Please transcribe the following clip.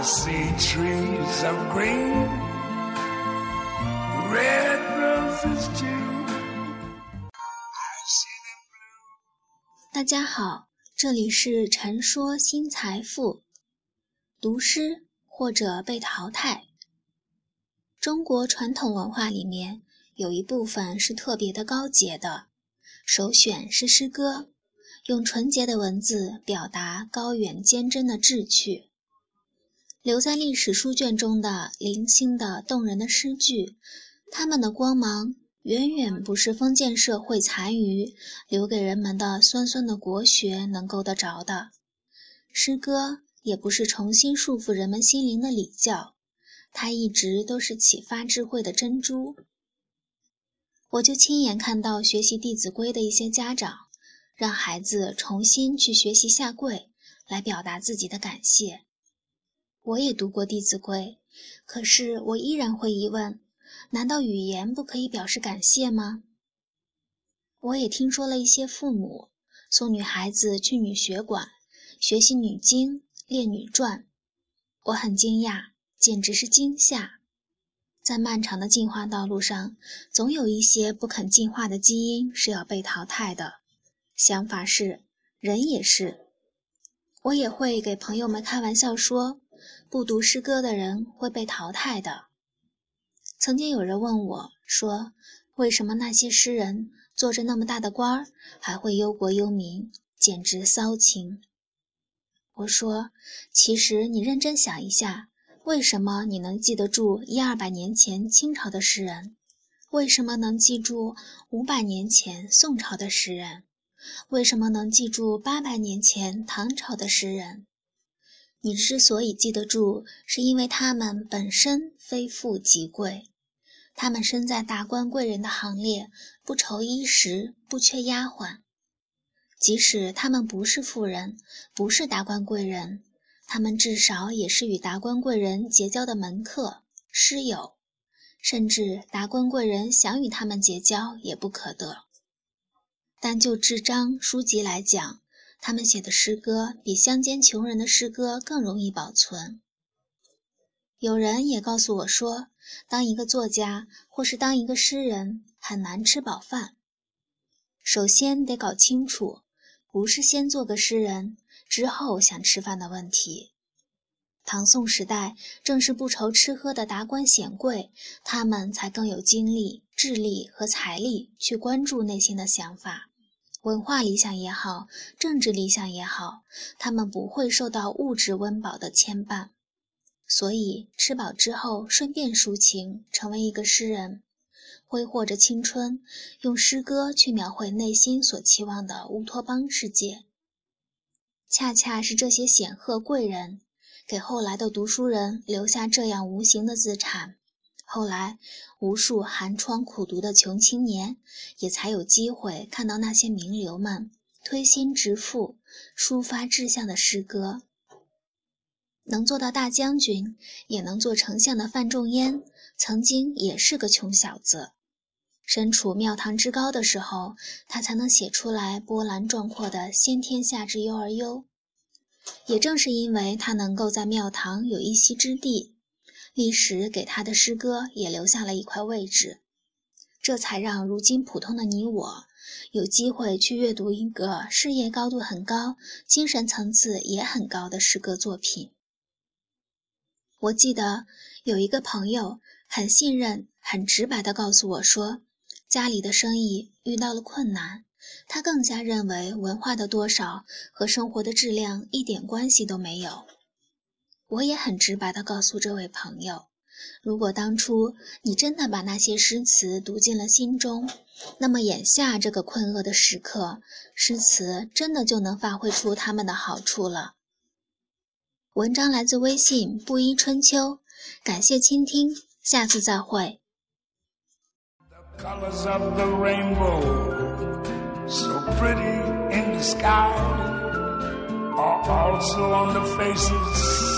See trees of green, red roses too. 大家好，这里是陈说新财富，读诗或者被淘汰。中国传统文化里面有一部分是特别的高洁的，首选是诗歌，用纯洁的文字表达高远坚贞的志趣。留在历史书卷中的零星的动人的诗句，它们的光芒远远不是封建社会残余留给人们的酸酸的国学能够得着的。诗歌也不是重新束缚人们心灵的礼教。它一直都是启发智慧的珍珠。我就亲眼看到学习《弟子规》的一些家长，让孩子重新去学习下跪，来表达自己的感谢。我也读过《弟子规》，可是我依然会疑问：难道语言不可以表示感谢吗？我也听说了一些父母送女孩子去女学馆学习女经、练女传，我很惊讶。简直是惊吓！在漫长的进化道路上，总有一些不肯进化的基因是要被淘汰的。想法是，人也是。我也会给朋友们开玩笑说，不读诗歌的人会被淘汰的。曾经有人问我说，为什么那些诗人做着那么大的官儿，还会忧国忧民，简直骚情？我说，其实你认真想一下。为什么你能记得住一二百年前清朝的诗人？为什么能记住五百年前宋朝的诗人？为什么能记住八百年前唐朝的诗人？你之所以记得住，是因为他们本身非富即贵，他们身在达官贵人的行列，不愁衣食，不缺丫鬟。即使他们不是富人，不是达官贵人。他们至少也是与达官贵人结交的门客、师友，甚至达官贵人想与他们结交也不可得。但就智章书籍来讲，他们写的诗歌比乡间穷人的诗歌更容易保存。有人也告诉我说，当一个作家或是当一个诗人很难吃饱饭。首先得搞清楚，不是先做个诗人。之后想吃饭的问题，唐宋时代正是不愁吃喝的达官显贵，他们才更有精力、智力和财力去关注内心的想法，文化理想也好，政治理想也好，他们不会受到物质温饱的牵绊，所以吃饱之后顺便抒情，成为一个诗人，挥霍着青春，用诗歌去描绘内心所期望的乌托邦世界。恰恰是这些显赫贵人，给后来的读书人留下这样无形的资产。后来，无数寒窗苦读的穷青年，也才有机会看到那些名流们推心置腹、抒发志向的诗歌。能做到大将军，也能做丞相的范仲淹，曾经也是个穷小子。身处庙堂之高的时候，他才能写出来波澜壮阔的“先天下之忧而忧”。也正是因为他能够在庙堂有一席之地，历史给他的诗歌也留下了一块位置，这才让如今普通的你我有机会去阅读一个事业高度很高、精神层次也很高的诗歌作品。我记得有一个朋友很信任、很直白地告诉我说。家里的生意遇到了困难，他更加认为文化的多少和生活的质量一点关系都没有。我也很直白地告诉这位朋友，如果当初你真的把那些诗词读进了心中，那么眼下这个困厄的时刻，诗词真的就能发挥出他们的好处了。文章来自微信布衣春秋，感谢倾听，下次再会。The colors of the rainbow, so pretty in the sky, are also on the faces